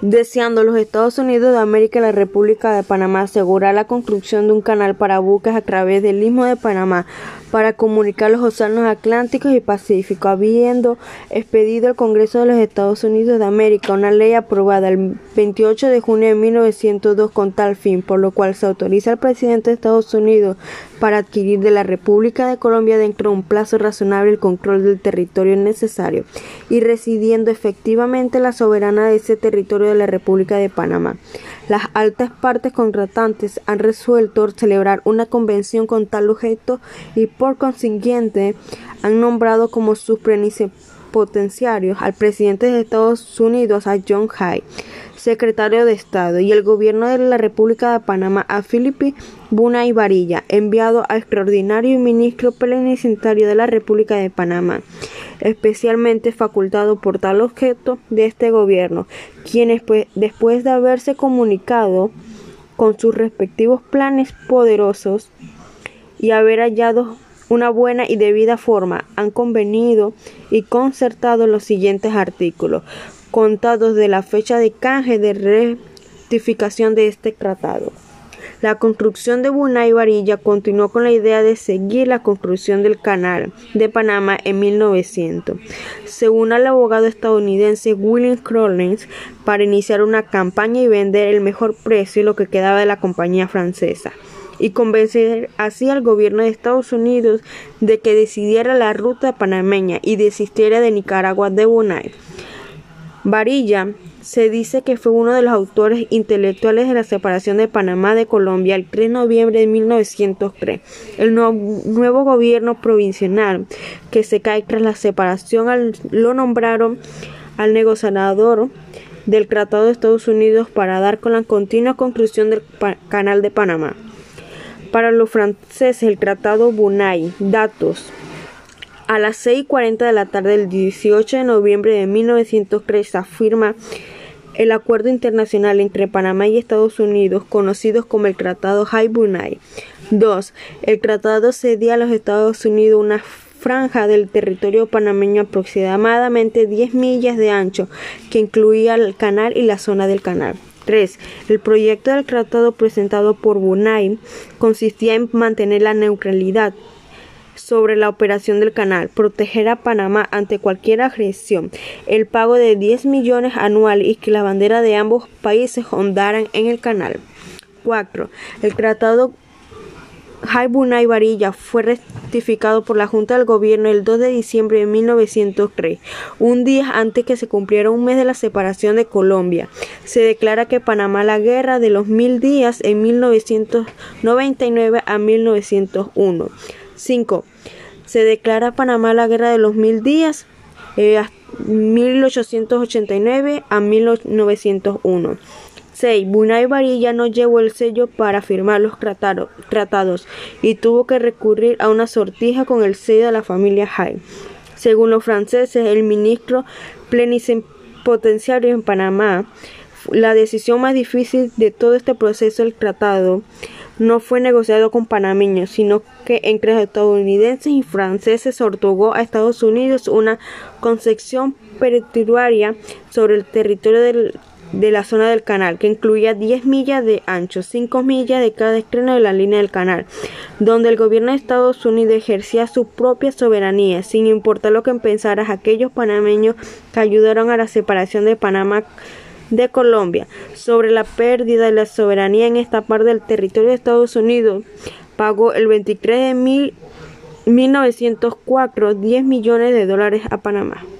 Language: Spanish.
deseando los Estados Unidos de América y la República de Panamá asegurar la construcción de un canal para buques a través del istmo de Panamá para comunicar los océanos Atlánticos y Pacífico, habiendo expedido al Congreso de los Estados Unidos de América una ley aprobada el 28 de junio de 1902 con tal fin, por lo cual se autoriza al presidente de Estados Unidos para adquirir de la República de Colombia dentro de un plazo razonable el control del territorio necesario y residiendo efectivamente la soberana de ese territorio de la República de Panamá. Las altas partes contratantes han resuelto celebrar una convención con tal objeto y por consiguiente han nombrado como sus plenipotenciarios al presidente de Estados Unidos a John Hay, secretario de Estado, y el gobierno de la República de Panamá a Felipe Buna y Varilla, enviado a extraordinario ministro plenipotenciario de la República de Panamá especialmente facultado por tal objeto de este gobierno, quienes pues, después de haberse comunicado con sus respectivos planes poderosos y haber hallado una buena y debida forma, han convenido y concertado los siguientes artículos, contados de la fecha de canje de rectificación de este tratado. La construcción de Buna y Varilla continuó con la idea de seguir la construcción del canal de Panamá en 1900. Según el abogado estadounidense William Crollins, para iniciar una campaña y vender el mejor precio lo que quedaba de la compañía francesa y convencer así al gobierno de Estados Unidos de que decidiera la ruta panameña y desistiera de Nicaragua de Bunay. Varilla se dice que fue uno de los autores intelectuales de la separación de Panamá de Colombia el 3 de noviembre de 1903. El nuevo gobierno provincial que se cae tras la separación lo nombraron al negociador del Tratado de Estados Unidos para dar con la continua construcción del Canal de Panamá. Para los franceses, el Tratado Bunay, datos. A las 6.40 de la tarde del 18 de noviembre de 1903 se afirma el acuerdo internacional entre Panamá y Estados Unidos, conocido como el Tratado Hay-Bunay. 2. El tratado cedía a los Estados Unidos una franja del territorio panameño aproximadamente 10 millas de ancho, que incluía el canal y la zona del canal. 3. El proyecto del tratado presentado por Bunay consistía en mantener la neutralidad sobre la operación del canal, proteger a Panamá ante cualquier agresión, el pago de 10 millones anuales y que la bandera de ambos países ondaran en el canal. 4. El tratado Jaibuna y Varilla fue rectificado por la Junta del Gobierno el 2 de diciembre de 1903, un día antes que se cumpliera un mes de la separación de Colombia. Se declara que Panamá la guerra de los mil días en 1999 a 1901. 5. Se declara Panamá la guerra de los mil días, eh, 1889 a 1901. 6. Bunay Varilla no llevó el sello para firmar los tratados y tuvo que recurrir a una sortija con el sello de la familia Hay. Según los franceses, el ministro plenipotenciario en Panamá, la decisión más difícil de todo este proceso del tratado no fue negociado con panameños, sino que entre estadounidenses y franceses se otorgó a Estados Unidos una concepción petrituaria sobre el territorio de la zona del canal, que incluía 10 millas de ancho, 5 millas de cada extremo de la línea del canal, donde el gobierno de Estados Unidos ejercía su propia soberanía, sin importar lo que pensaran aquellos panameños que ayudaron a la separación de Panamá de Colombia sobre la pérdida de la soberanía en esta parte del territorio de Estados Unidos pagó el 23 de 1904 10 millones de dólares a Panamá.